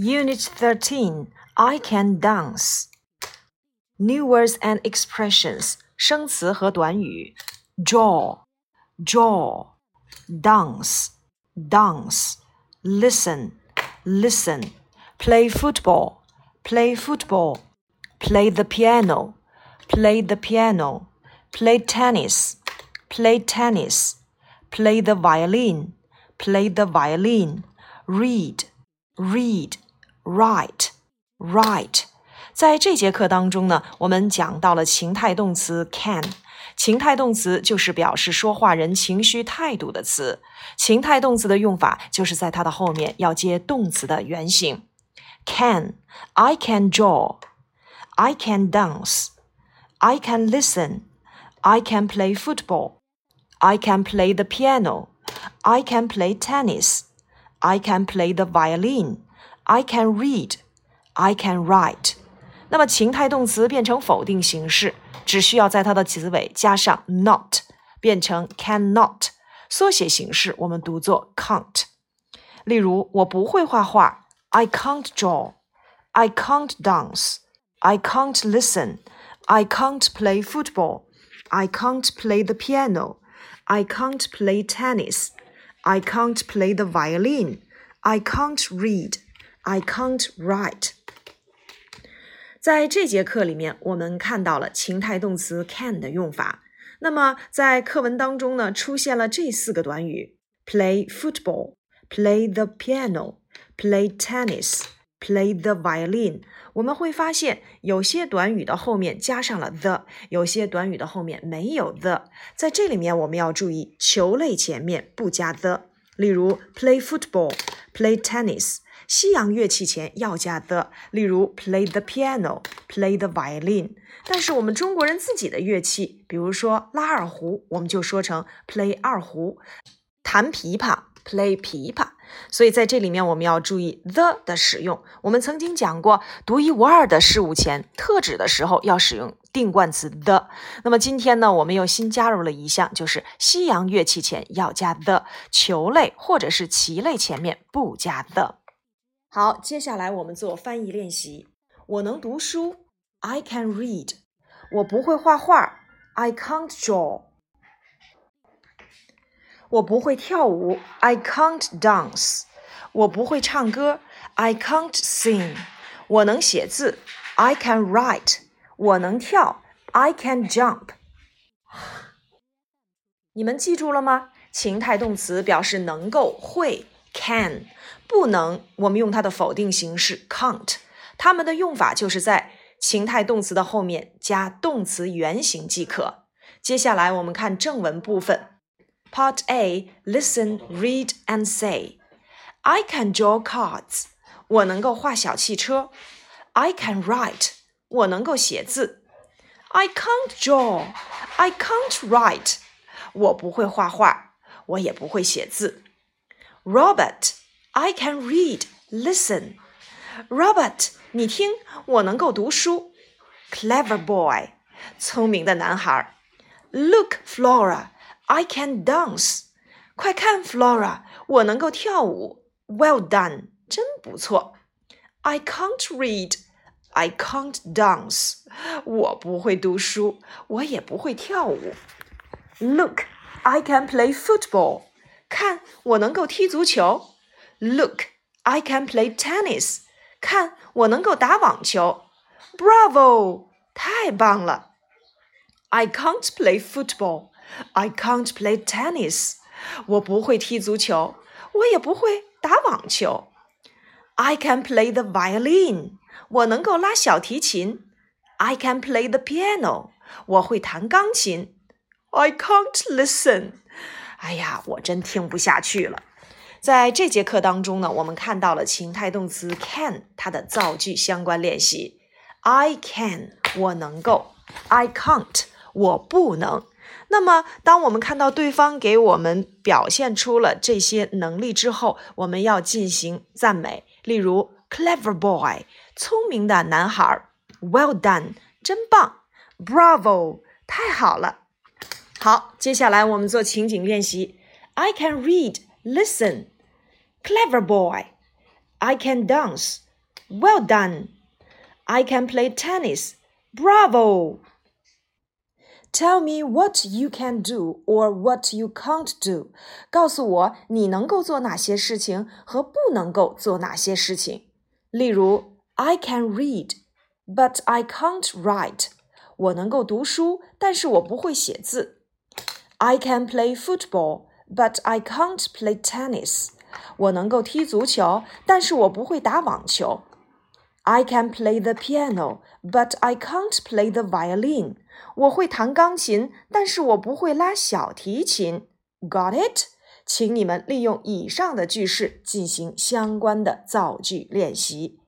Unit 13 I can dance. New words and expressions 生词和短语 jaw, jaw, dance, dance, listen, listen, play football, play football, play the piano, play the piano, play tennis, play tennis, play the violin, play the violin, read, read, write write。在这节课当中呢，我们讲到了情态动词 can。情态动词就是表示说话人情绪态度的词。情态动词的用法就是在它的后面要接动词的原形。Can, I can draw, I can dance, I can listen, I can play football, I can play the piano, I can play tennis, I can play the violin. I can read, I can write。那么情态动词变成否定形式，只需要在它的词尾加上 not，变成 cannot。缩写形式我们读作 can't。例如，我不会画画，I can't draw。I can't dance. I can't listen. I can't play football. I can't play the piano. I can't play tennis. I can't play the violin. I can't read. I can't write. 在这节课里面，我们看到了情态动词 can 的用法。那么在课文当中呢，出现了这四个短语：play football、play the piano、play tennis、play the violin。我们会发现，有些短语的后面加上了 the，有些短语的后面没有 the。在这里面，我们要注意球类前面不加 the。例如，play football、play tennis。西洋乐器前要加 the，例如 play the piano、play the violin。但是我们中国人自己的乐器，比如说拉二胡，我们就说成 play 二胡；弹琵琶 play 琵琶。所以在这里面我们要注意 the 的使用。我们曾经讲过，独一无二的事物前特指的时候要使用定冠词 the。那么今天呢，我们又新加入了一项，就是西洋乐器前要加 the，球类或者是棋类前面不加 the。好，接下来我们做翻译练习。我能读书，I can read。我不会画画，I can't draw。我不会跳舞，I can't dance。我不会唱歌，I can't sing。我能写字，I can write。我能跳，I can jump。你们记住了吗？情态动词表示能够、会。can 不能，我们用它的否定形式 can't。它们的用法就是在情态动词的后面加动词原形即可。接下来我们看正文部分。Part A: Listen, read, and say. I can draw cards. 我能够画小汽车。I can write. 我能够写字。I can't draw. I can't write. 我不会画画，我也不会写字。 Robert, I can read. Listen, Robert，你听，我能够读书。Clever boy，聪明的男孩。Look, Flora, I can dance. 快看，Flora，我能够跳舞。Well done，真不错。I can't read. I can't dance. 我不会读书，我也不会跳舞。Look, I can play football. 看，我能够踢足球。Look, I can play tennis. 看，我能够打网球。Bravo，太棒了。I can't play football. I can't play tennis. 我不会踢足球，我也不会打网球。I can play the violin. 我能够拉小提琴。I can play the piano. 我会弹钢琴。I can't listen. 哎呀，我真听不下去了。在这节课当中呢，我们看到了情态动词 can 它的造句相关练习。I can，我能够；I can't，我不能。那么，当我们看到对方给我们表现出了这些能力之后，我们要进行赞美。例如，clever boy，聪明的男孩；well done，真棒；bravo，太好了。好，接下来我们做情景练习。I can read, listen. Clever boy. I can dance. Well done. I can play tennis. Bravo. Tell me what you can do or what you can't do. 告诉我你能够做哪些事情和不能够做哪些事情。例如，I can read, but I can't write. 我能够读书，但是我不会写字。 I can play football, but I can't play tennis. 我能够踢足球，但是我不会打网球。I can play the piano, but I can't play the violin. 我会弹钢琴，但是我不会拉小提琴。Got it？请你们利用以上的句式进行相关的造句练习。